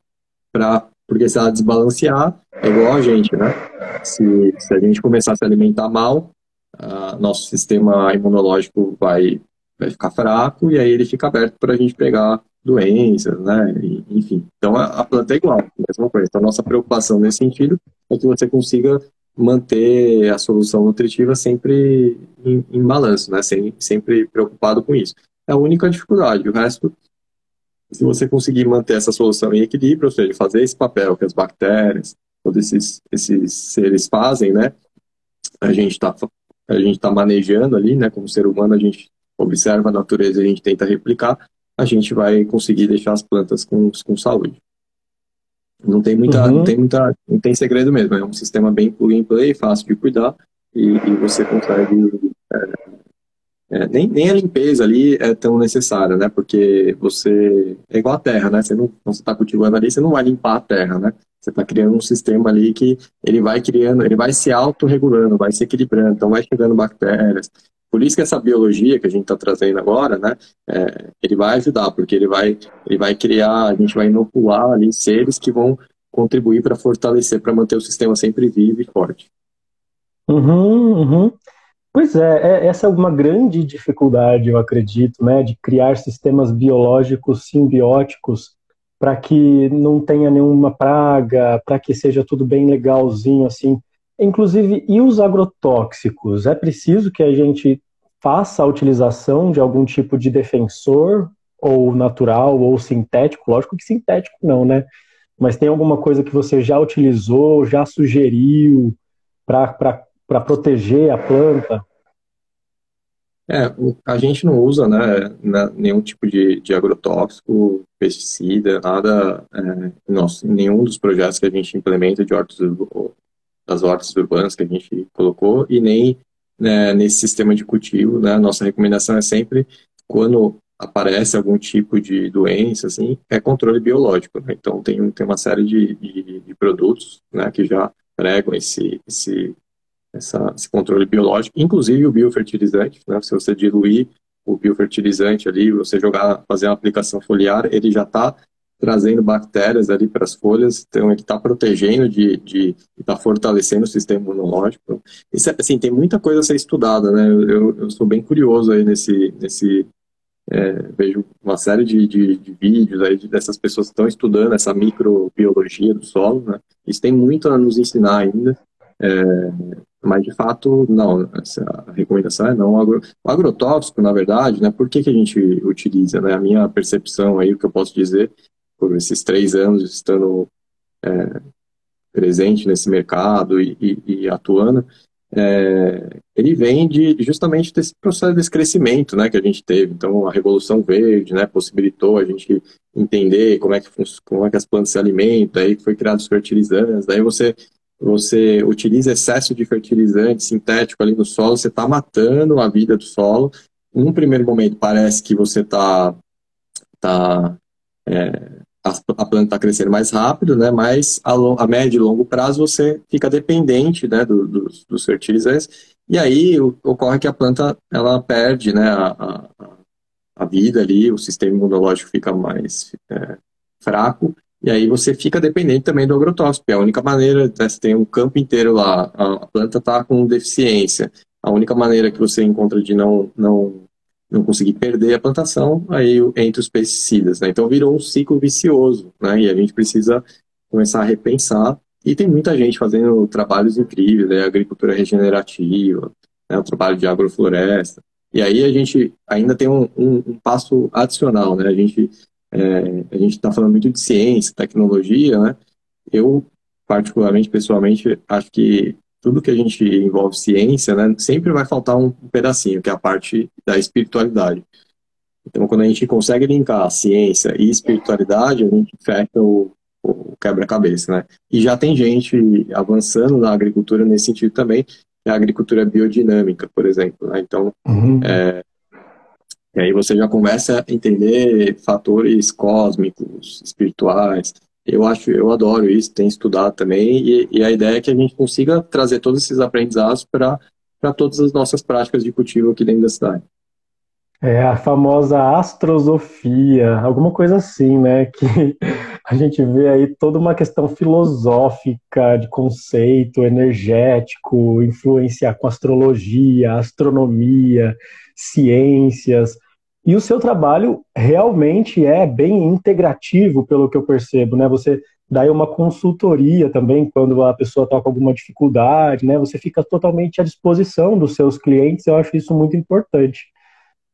para porque se ela desbalancear, é igual a gente, né? Se, se a gente começar a se alimentar mal, uh, nosso sistema imunológico vai, vai ficar fraco e aí ele fica aberto para a gente pegar doenças, né? E, enfim, então a, a, planta é igual, a mesma coisa. Então, nossa preocupação nesse sentido é que você consiga manter a solução nutritiva sempre em, em balanço, né? Sem, sempre preocupado com isso. É a única dificuldade. O resto se você conseguir manter essa solução em equilíbrio, ou seja, fazer esse papel que as bactérias, todos esses, esses seres fazem, né? A gente está a gente tá manejando ali, né? Como ser humano, a gente observa a natureza e a gente tenta replicar, a gente vai conseguir deixar as plantas com, com saúde. Não tem muita, uhum. não tem muita, não tem segredo mesmo. É um sistema bem plug and play, fácil de cuidar e, e você consegue é, é, nem, nem a limpeza ali é tão necessária, né? Porque você é igual a terra, né? Você não você está cultivando ali, você não vai limpar a terra, né? Você está criando um sistema ali que ele vai criando, ele vai se autorregulando, vai se equilibrando, então vai chegando bactérias. Por isso que essa biologia que a gente está trazendo agora, né? É, ele vai ajudar, porque ele vai, ele vai criar, a gente vai inocular ali seres que vão contribuir para fortalecer, para manter o sistema sempre vivo e forte. Uhum, uhum. Pois é, é, essa é uma grande dificuldade, eu acredito, né, de criar sistemas biológicos simbióticos para que não tenha nenhuma praga, para que seja tudo bem legalzinho assim. Inclusive, e os agrotóxicos? É preciso que a gente faça a utilização de algum tipo de defensor, ou natural, ou sintético? Lógico que sintético não, né? Mas tem alguma coisa que você já utilizou, já sugeriu para para proteger a planta? É, a gente não usa né, nenhum tipo de, de agrotóxico, pesticida, nada, é, nenhum dos projetos que a gente implementa de hortas, das hortas urbanas que a gente colocou e nem né, nesse sistema de cultivo, né, nossa recomendação é sempre quando aparece algum tipo de doença, assim, é controle biológico. Né? Então tem, tem uma série de, de, de produtos né, que já pregam esse, esse essa, esse controle biológico, inclusive o biofertilizante, né? Se você diluir o biofertilizante ali, você jogar, fazer uma aplicação foliar, ele já está trazendo bactérias ali para as folhas, então ele está protegendo de, de está fortalecendo o sistema imunológico. Isso, é, assim, tem muita coisa a ser estudada, né? Eu, sou bem curioso aí nesse, nesse é, vejo uma série de, de, de, vídeos aí dessas pessoas que estão estudando essa microbiologia do solo, né? Isso tem muito a nos ensinar ainda. É, mas, de fato, não. Essa recomendação é não. O agrotóxico, na verdade, né, por que, que a gente utiliza? Né? A minha percepção aí, o que eu posso dizer, por esses três anos estando é, presente nesse mercado e, e, e atuando, é, ele vem de justamente desse processo desse crescimento né, que a gente teve. Então, a Revolução Verde né, possibilitou a gente entender como é que, como é que as plantas se alimentam, aí foi criado os fertilizantes, daí você você utiliza excesso de fertilizante sintético ali no solo, você está matando a vida do solo. Num primeiro momento parece que você está tá, é, a, planta está crescendo mais rápido, né? Mas a, a, médio e longo prazo você fica dependente, né, do, dos, dos fertilizantes e aí ocorre que a planta ela perde, né, a, a, a vida ali, o sistema imunológico fica mais é, fraco E aí você fica dependente também do agrotóxico, é a única maneira, né, você tem um campo inteiro lá, a planta está com deficiência, a única maneira que você encontra de não, não, não conseguir perder a plantação, aí entre os pesticidas, né? Então virou um ciclo vicioso, né? E a gente precisa começar a repensar, e tem muita gente fazendo trabalhos incríveis, né? agricultura regenerativa, né? o trabalho de agrofloresta, e aí a gente ainda tem um, um, um passo adicional, né? A gente é, a gente está falando muito de ciência, tecnologia, né? Eu, particularmente, pessoalmente, acho que tudo que a gente envolve ciência, né, sempre vai faltar um pedacinho, que é a parte da espiritualidade. Então, quando a gente consegue linkar ciência e espiritualidade, a gente fecha o, o quebra-cabeça, né? E já tem gente avançando na agricultura nesse sentido também, que é a agricultura biodinâmica, por exemplo. Né? Então, uhum. é, e aí você já começa a entender fatores cósmicos, espirituais. Eu acho, eu adoro isso, tenho estudado também, e, e a ideia é que a gente consiga trazer todos esses aprendizados para todas as nossas práticas de cultivo aqui dentro da cidade. É a famosa astrosofia, alguma coisa assim, né? Que a gente vê aí toda uma questão filosófica, de conceito energético, influenciar com astrologia, astronomia, ciências. E o seu trabalho realmente é bem integrativo, pelo que eu percebo, né? Você dá uma consultoria também quando a pessoa está com alguma dificuldade, né? Você fica totalmente à disposição dos seus clientes, eu acho isso muito importante.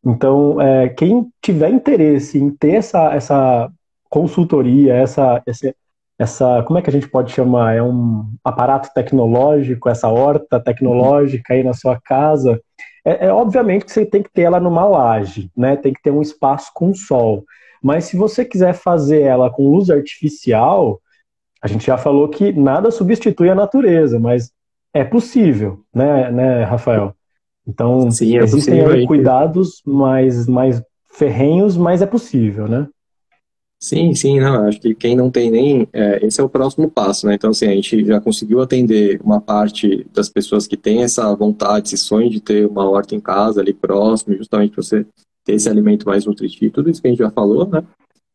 Então, é, quem tiver interesse em ter essa, essa consultoria, essa, essa, essa, como é que a gente pode chamar? É um aparato tecnológico, essa horta tecnológica aí na sua casa, é, é, obviamente que você tem que ter ela numa laje, né? Tem que ter um espaço com sol. Mas se você quiser fazer ela com luz artificial, a gente já falou que nada substitui a natureza, mas é possível, né, né Rafael? Então, Sim, é existem aí cuidados mais, mais ferrenhos, mas é possível, né? Sim, sim, não, acho que quem não tem nem, é, esse é o próximo passo, né, então assim, a gente já conseguiu atender uma parte das pessoas que tem essa vontade, esse sonho de ter uma horta em casa ali próximo, justamente para você ter esse alimento mais nutritivo, tudo isso que a gente já falou, né,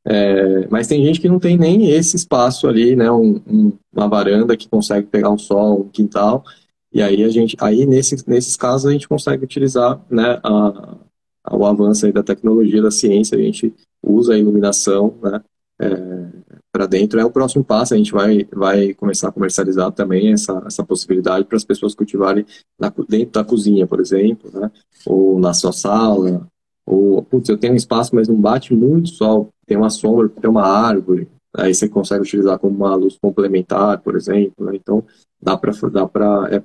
é, mas tem gente que não tem nem esse espaço ali, né, um, um, uma varanda que consegue pegar um sol, um quintal, e aí a gente, aí nesses, nesses casos a gente consegue utilizar, né, a, a, o avanço da tecnologia, da ciência, a gente usa a iluminação né, é, para dentro. É o próximo passo, a gente vai, vai começar a comercializar também essa, essa possibilidade para as pessoas cultivarem na, dentro da cozinha, por exemplo, né, ou na sua sala, ou, putz, eu tenho um espaço, mas não bate muito sol, tem uma sombra, tem uma árvore, aí você consegue utilizar como uma luz complementar, por exemplo, né, então dá para, dá é,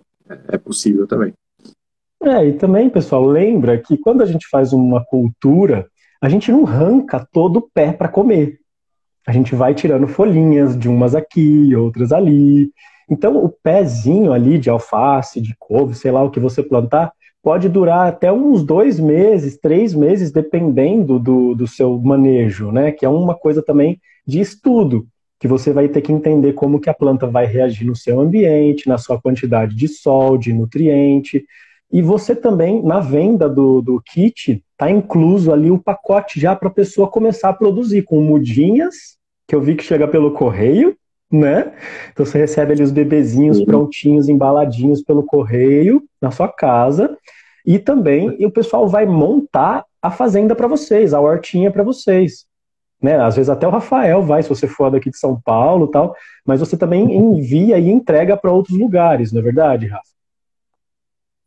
é possível também. É, e também, pessoal, lembra que quando a gente faz uma cultura, a gente não arranca todo o pé para comer. A gente vai tirando folhinhas de umas aqui, outras ali. Então, o pezinho ali de alface, de couve, sei lá o que você plantar, pode durar até uns dois meses, três meses, dependendo do, do seu manejo, né? Que é uma coisa também de estudo, que você vai ter que entender como que a planta vai reagir no seu ambiente, na sua quantidade de sol, de nutriente. E você também, na venda do, do kit, tá incluso ali o pacote já para a pessoa começar a produzir, com mudinhas, que eu vi que chega pelo correio, né? Então você recebe ali os bebezinhos Sim. prontinhos, embaladinhos pelo correio, na sua casa. E também e o pessoal vai montar a fazenda para vocês, a hortinha para vocês. Né? Às vezes até o Rafael vai, se você for daqui de São Paulo tal, mas você também envia e entrega para outros lugares, não é verdade, Rafa?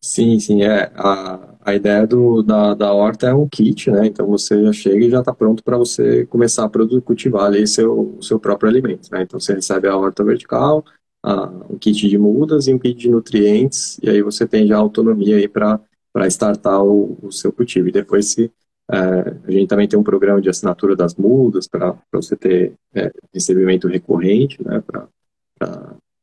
Sim, sim, é. A, a ideia do, da, da horta é um kit, né? Então você já chega e já está pronto para você começar a produzir, cultivar ali seu, seu próprio alimento, né? Então você recebe a horta vertical, a, um kit de mudas e um kit de nutrientes, e aí você tem já autonomia aí para startar o, o seu cultivo. E depois se é, a gente também tem um programa de assinatura das mudas para você ter é, recebimento recorrente, né? Pra,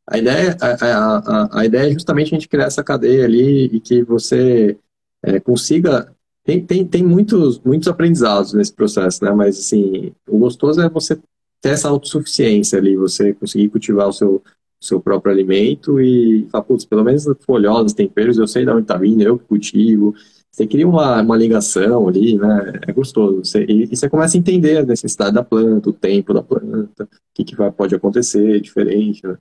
a ideia, a, a, a, ideia é justamente a gente criar essa cadeia ali e que você é, consiga. Tem, tem, tem muitos, muitos aprendizados nesse processo, né? Mas, assim, o gostoso é você ter essa autossuficiência ali, você conseguir cultivar o seu, seu próprio alimento e falar, putz, pelo menos folhosas, temperos, eu sei de onde está vindo, eu que cultivo. você cria uma, uma ligação ali, né? É gostoso. Você, e, e, você começa a entender a necessidade da planta, o tempo da planta, o que, que vai, pode acontecer diferente, né?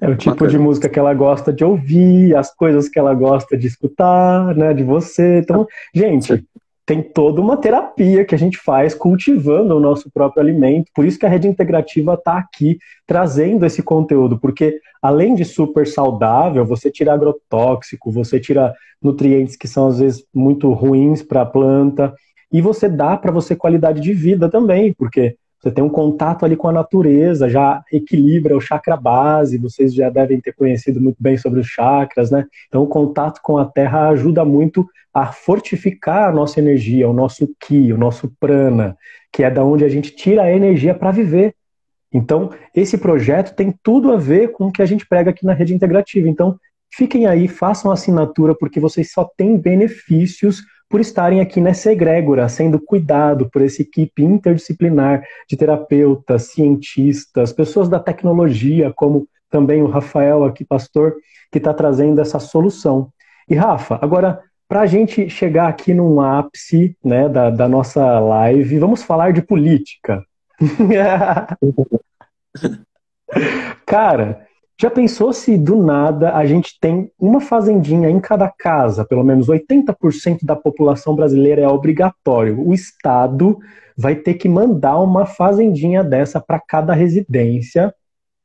É, o tipo bacana. de música que ela gosta de ouvir, as coisas que ela gosta de escutar, né? De você. Então, gente, tem toda uma terapia que a gente faz cultivando o nosso próprio alimento. Por isso que a rede integrativa está aqui trazendo esse conteúdo, porque além de super saudável, você tira agrotóxico, você tira nutrientes que são às vezes muito ruins para a planta, e você dá para você qualidade de vida também, porque você tem um contato ali com a natureza, já equilibra o chakra base, vocês já devem ter conhecido muito bem sobre os chakras, né? Então, o contato com a terra ajuda muito a fortificar a nossa energia, o nosso ki, o nosso prana, que é da onde a gente tira a energia para viver. Então, esse projeto tem tudo a ver com o que a gente prega aqui na rede integrativa. Então, fiquem aí, façam assinatura, porque vocês só têm benefícios por estarem aqui nessa egrégora, sendo cuidado por essa equipe interdisciplinar de terapeutas, cientistas, pessoas da tecnologia, como também o Rafael aqui, pastor, que está trazendo essa solução. E Rafa, agora, para a gente chegar aqui num ápice né, da, da nossa live, vamos falar de política. Cara, já pensou se do nada a gente tem uma fazendinha em cada casa, pelo menos 80% da população brasileira é obrigatório. O Estado vai ter que mandar uma fazendinha dessa para cada residência,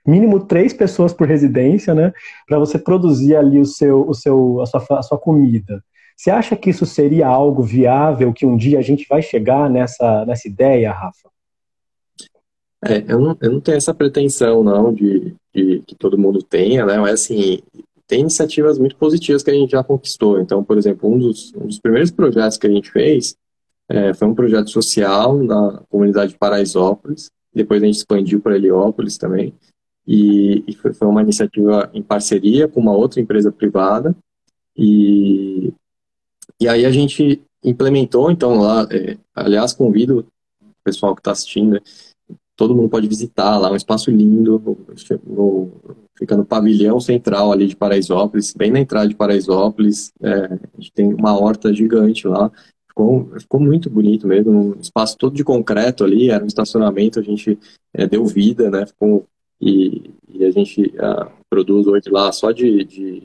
mínimo três pessoas por residência, né? Para você produzir ali o seu, o seu, a, sua, a sua comida. Você acha que isso seria algo viável, que um dia a gente vai chegar nessa, nessa ideia, Rafa? É, eu não, eu não tenho essa pretensão, não, de, de que todo mundo tenha, né? Mas, assim, tem iniciativas muito positivas que a gente já conquistou. Então, por exemplo, um dos, um dos primeiros projetos que a gente fez é, foi um projeto social na comunidade de Paraisópolis. Depois a gente expandiu para Heliópolis também. E, e foi, foi, uma iniciativa em parceria com uma outra empresa privada. E, e aí a gente implementou, então, lá, é, aliás, convido o pessoal que está assistindo todo mundo pode visitar lá, um espaço lindo, no, fica no pavilhão central ali de Paraisópolis, bem na entrada de Paraisópolis, é, a gente tem uma horta gigante lá, ficou, ficou muito bonito mesmo, um espaço todo de concreto ali, era um estacionamento, a gente é, deu vida, né, ficou, e, e a gente uh, produz hoje lá só de, de,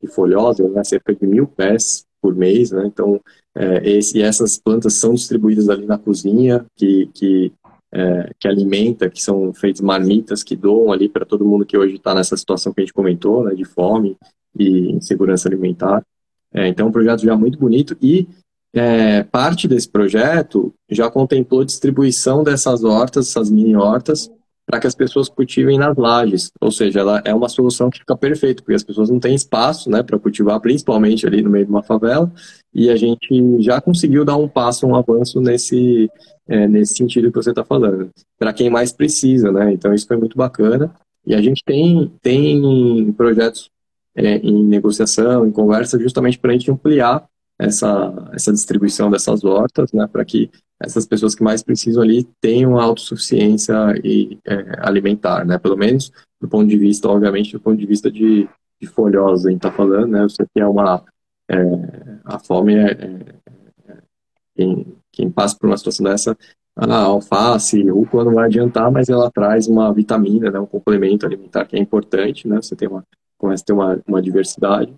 de folhosa, né, cerca de mil pés por mês, né, então é, esse, essas plantas são distribuídas ali na cozinha, que, que é, que alimenta, que são feitas marmitas que doam ali para todo mundo que hoje está nessa situação que a gente comentou, né, de fome e insegurança alimentar. É, então, é um projeto já muito bonito e é, parte desse projeto já contemplou distribuição dessas hortas, essas mini hortas, para que as pessoas cultivem nas lajes. Ou seja, ela é uma solução que fica perfeita, porque as pessoas não têm espaço né, para cultivar, principalmente ali no meio de uma favela, e a gente já conseguiu dar um passo, um avanço nesse, é, nesse sentido que você está falando, para quem mais precisa, né? Então isso foi muito bacana. E a gente tem, tem projetos é, em negociação, em conversa, justamente para a gente ampliar essa, essa distribuição dessas hortas, né, para que essas pessoas que mais precisam ali tenham autossuficiência e, é, alimentar, né, pelo menos do ponto de vista, obviamente, do ponto de vista de, de folhosa, a gente está falando, né, você tem uma, é, a fome é, é, é, quem, quem passa por uma situação dessa, a alface, rúcula não vai adiantar, mas ela traz uma vitamina, né, um complemento alimentar que é importante, né, você tem uma, começa a ter uma, uma diversidade,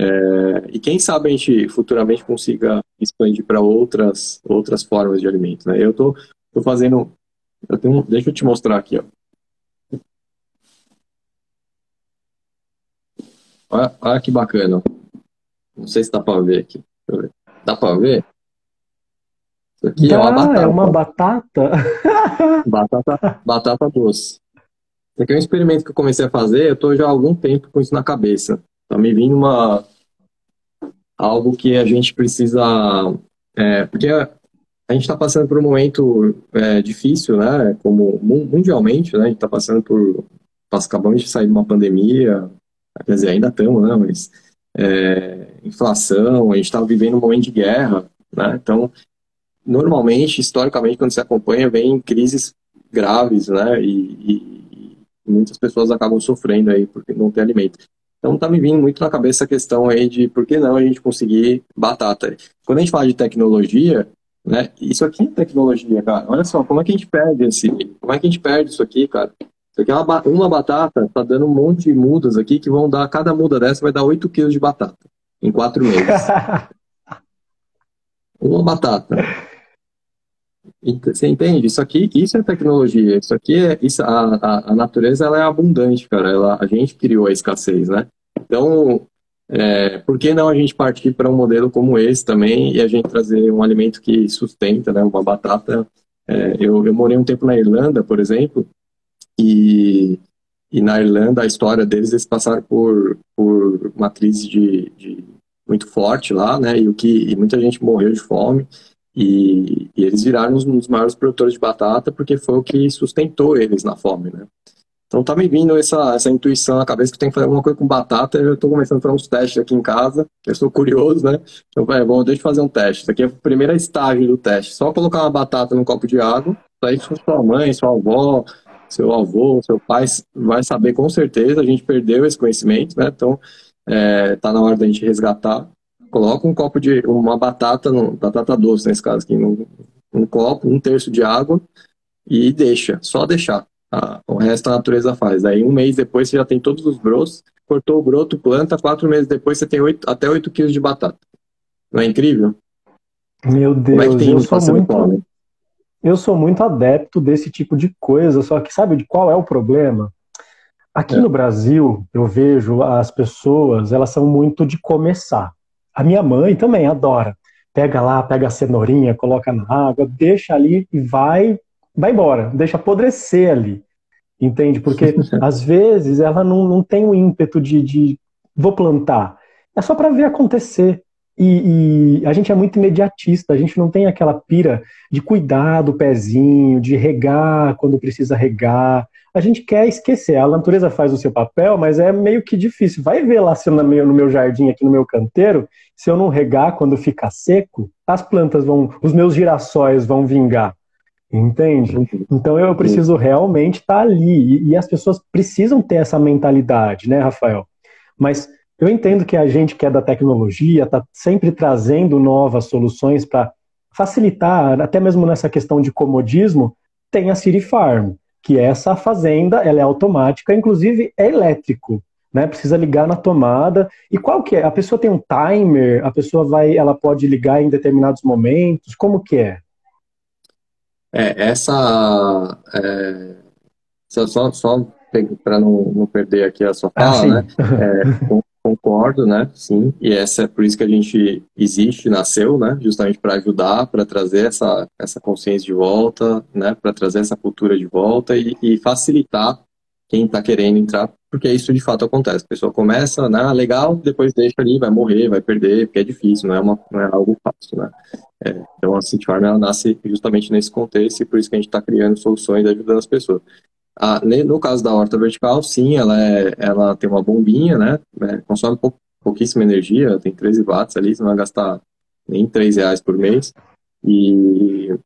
é, e quem sabe a gente futuramente consiga expandir para outras, outras formas de alimento. Né? Eu tô, tô fazendo. Eu tenho, deixa eu te mostrar aqui. Ó. Olha, olha que bacana. Não sei se dá para ver aqui. Ver. Dá para ver? Isso aqui dá, é uma batata. É uma batata? batata, batata doce. Isso aqui é um experimento que eu comecei a fazer. Eu estou já há algum tempo com isso na cabeça. Tá me vindo uma algo que a gente precisa é, porque a, a gente está passando por um momento é, difícil, né? Como mundialmente, né? A gente está passando por nós acabamos de sair de uma pandemia, quer dizer, ainda estamos, né? Mas é, inflação, a gente está vivendo um momento de guerra, né? Então, normalmente, historicamente, quando se acompanha, vem crises graves, né? E, e, e muitas pessoas acabam sofrendo aí porque não tem alimento. Então tá me vindo muito na cabeça a questão aí de por que não a gente conseguir batata. Quando a gente fala de tecnologia, né, isso aqui é tecnologia, cara. Olha só, como é que a gente perde esse, como é que a gente perde isso aqui, cara? Isso aqui é uma, uma batata, tá dando um monte de mudas aqui que vão dar, cada muda dessa vai dar 8 quilos de batata em quatro meses. uma batata. Você entende? Isso aqui, isso é tecnologia. Isso aqui é, isso, a, a, a natureza ela é abundante, cara. Ela, a gente criou a escassez, né? Então, é, por que não a gente partir para um modelo como esse também e a gente trazer um alimento que sustenta, né? Uma batata. É, eu, eu morei um tempo na Irlanda, por exemplo, e, e na Irlanda a história deles eles passaram por, por uma crise de, de muito forte lá, né? E o que e muita gente morreu de fome. E, e eles viraram um dos maiores produtores de batata porque foi o que sustentou eles na fome, né? Então tá me vindo essa, essa intuição na cabeça que tem que fazer alguma coisa com batata. Eu estou começando a fazer uns testes aqui em casa. Eu sou curioso, né? Então, é, bom, deixa eu fazer um teste. Isso aqui é o primeiro estágio do teste. Só colocar uma batata num copo de água. Aí sua mãe, sua avó, seu avô, seu pai vai saber com certeza. A gente perdeu esse conhecimento, né? Então é, tá na hora da gente resgatar coloca um copo de uma batata, no, batata doce nesse caso aqui, num, um copo, um terço de água e deixa, só deixar. Tá? O resto a natureza faz. Aí um mês depois você já tem todos os brotos, cortou o broto, planta, quatro meses depois você tem 8, até 8 quilos de batata. Não é incrível? Meu Deus, é eu sou muito, eu sou muito adepto desse tipo de coisa, só que sabe de qual é o problema? Aqui é. no Brasil, eu vejo as pessoas, elas são muito de começar. A minha mãe também adora. Pega lá, pega a cenourinha, coloca na água, deixa ali e vai, vai embora, deixa apodrecer ali. Entende? Porque às vezes ela não, não tem o ímpeto de, de vou plantar. É só para ver acontecer. E, e, a gente é muito imediatista, a gente não tem aquela pira de cuidar do pezinho, de regar quando precisa regar, a gente quer esquecer. A natureza faz o seu papel, mas é meio que difícil. Vai ver lá se no meu, no meu jardim, aqui no meu canteiro, se eu não regar quando ficar seco, as plantas vão, os meus girassóis vão vingar. Entende? Então eu preciso realmente estar tá ali. E, e as pessoas precisam ter essa mentalidade, né, Rafael? Mas eu entendo que a gente que é da tecnologia está sempre trazendo novas soluções para facilitar, até mesmo nessa questão de comodismo, tem a City Farm que essa fazenda ela é automática, inclusive é elétrico, né? Precisa ligar na tomada. E qual que é? A pessoa tem um timer, a pessoa vai, ela pode ligar em determinados momentos. Como que é? É essa é, só, só para não, não, perder aqui a sua fala, ah, né? É, Concordo, né? Sim. E essa é por isso que a gente existe, nasceu, né? Justamente para ajudar, para trazer essa, essa consciência de volta, né? Para trazer essa cultura de volta e, e facilitar quem está querendo entrar, porque isso de fato acontece. A pessoa começa, né? Ah, legal, depois deixa ali, vai morrer, vai perder, porque é difícil, não é, uma, não é algo fácil, né? É, então a City Farm ela nasce justamente nesse contexto e por isso que a gente está criando soluções e ajudando as pessoas. Ah, no caso da horta vertical, sim, ela, é, ela tem uma bombinha, né? É, consome pou, pouquíssima energia, tem 13 watts ali, você não vai gastar nem 3 reais por mês. E,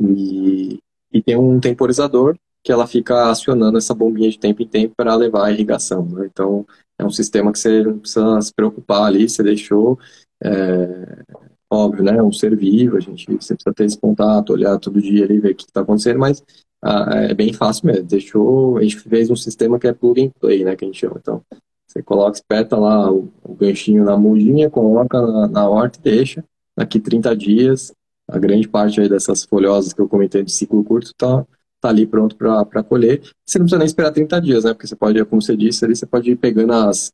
e, e tem um temporizador que ela fica acionando essa bombinha de tempo em tempo para levar a irrigação. Né? Então, é um sistema que você não precisa se preocupar ali, você deixou. É, óbvio, né? Um ser vivo, a gente você precisa ter esse contato, olhar todo dia ali, ver o que está acontecendo, mas ah, é bem fácil mesmo. Deixou, a gente fez um sistema que é plug and play, né, que a gente chama. Então, você coloca, espeta lá o, o ganchinho na mudinha, coloca na, na horta e deixa. Daqui 30 dias, a grande parte aí dessas folhosas que eu comentei de ciclo curto tá, tá ali pronto para colher. Você não precisa nem esperar 30 dias, né? Porque você pode, como você disse, ali você pode ir pegando as,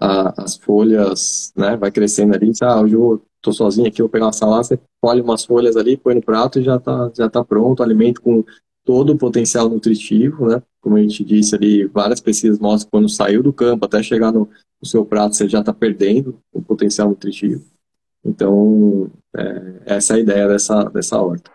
a, as folhas, né? Vai crescendo ali. ah, hoje eu tô sozinho aqui, vou pegar uma salada, você colhe umas folhas ali, põe no prato e já tá, já tá pronto. Alimento com todo o potencial nutritivo, né? Como a gente disse ali, várias pesquisas mostram que quando saiu do campo até chegar no, no seu prato, você já está perdendo o potencial nutritivo. Então, é, essa é a ideia dessa, dessa horta.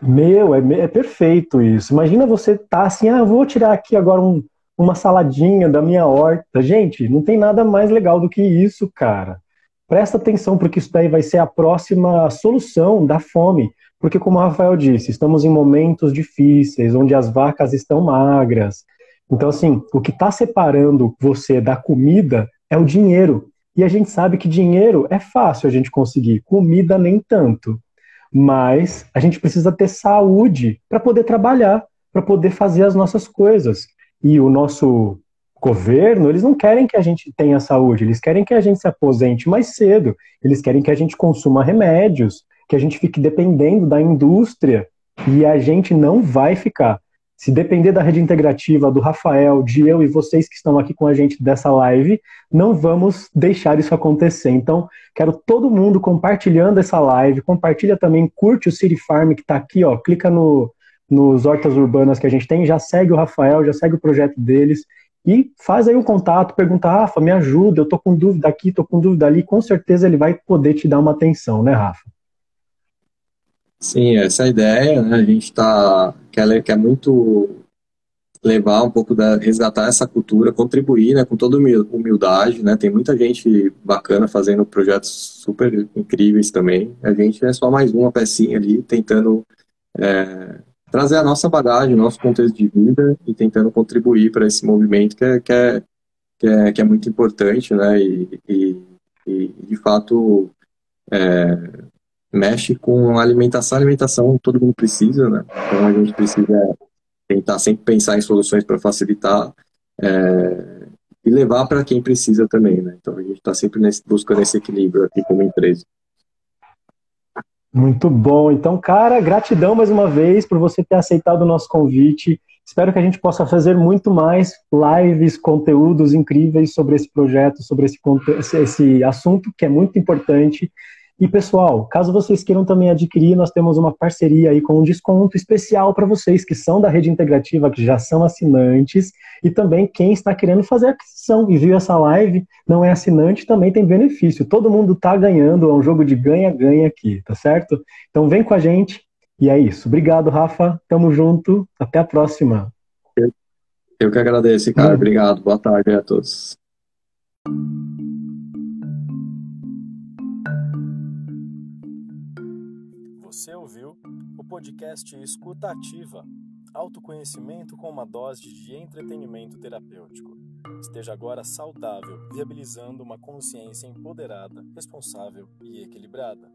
Meu, é, é perfeito isso. Imagina você tá assim, ah, vou tirar aqui agora um, uma saladinha da minha horta. Gente, não tem nada mais legal do que isso, cara. Presta atenção, porque isso daí vai ser a próxima solução da fome. Porque, como o Rafael disse, estamos em momentos difíceis, onde as vacas estão magras. Então, assim, o que está separando você da comida é o dinheiro. E a gente sabe que dinheiro é fácil a gente conseguir, comida nem tanto. Mas a gente precisa ter saúde para poder trabalhar, para poder fazer as nossas coisas. E o nosso governo, eles não querem que a gente tenha saúde, eles querem que a gente se aposente mais cedo, eles querem que a gente consuma remédios, que a gente fique dependendo da indústria, e a gente não vai ficar. Se depender da rede integrativa, do Rafael, de eu e vocês que estão aqui com a gente dessa live, não vamos deixar isso acontecer. Então, quero todo mundo compartilhando essa live. Compartilha também, curte o City Farm que está aqui, ó. Clica no, nos hortas urbanas que a gente tem, já segue o Rafael, já segue o projeto deles. E faz aí um contato, pergunta, Rafa, me ajuda, eu tô com dúvida aqui, tô com dúvida ali, com certeza ele vai poder te dar uma atenção, né, Rafa? Sim, essa é a ideia, né? A gente está quer, quer muito levar um pouco da resgatar essa cultura, contribuir, né, com toda humildade, né? Tem muita gente bacana fazendo projetos super incríveis também. A gente é só mais uma pecinha ali tentando é, trazer a nossa bagagem, o nosso contexto de vida e tentando contribuir para esse movimento que é, que é, que é, que é muito importante, né? E, e, e de fato é, mexe com alimentação. Alimentação todo mundo precisa, né? Então a gente precisa tentar sempre pensar em soluções para facilitar é, e levar para quem precisa também, né? Então a gente está sempre nesse, buscando esse equilíbrio aqui como empresa. Muito bom. Então, cara, gratidão mais uma vez por você ter aceitado o nosso convite. Espero que a gente possa fazer muito mais lives, conteúdos incríveis sobre esse projeto, sobre esse, esse assunto que é muito importante. E pessoal, caso vocês queiram também adquirir, nós temos uma parceria aí com um desconto especial para vocês que são da rede integrativa, que já são assinantes, e também quem está querendo fazer aquisição e viu essa live, não é assinante, também tem benefício. Todo mundo está ganhando, é um jogo de ganha-ganha aqui, tá certo? Então vem com a gente e é isso. Obrigado, Rafa. Tamo junto. Até a próxima. Eu que agradeço, cara. Hum. Obrigado. Boa tarde a todos. Podcast Escuta Ativa. Autoconhecimento com uma dose de entretenimento terapêutico. Esteja agora saudável, viabilizando uma consciência empoderada, responsável e equilibrada.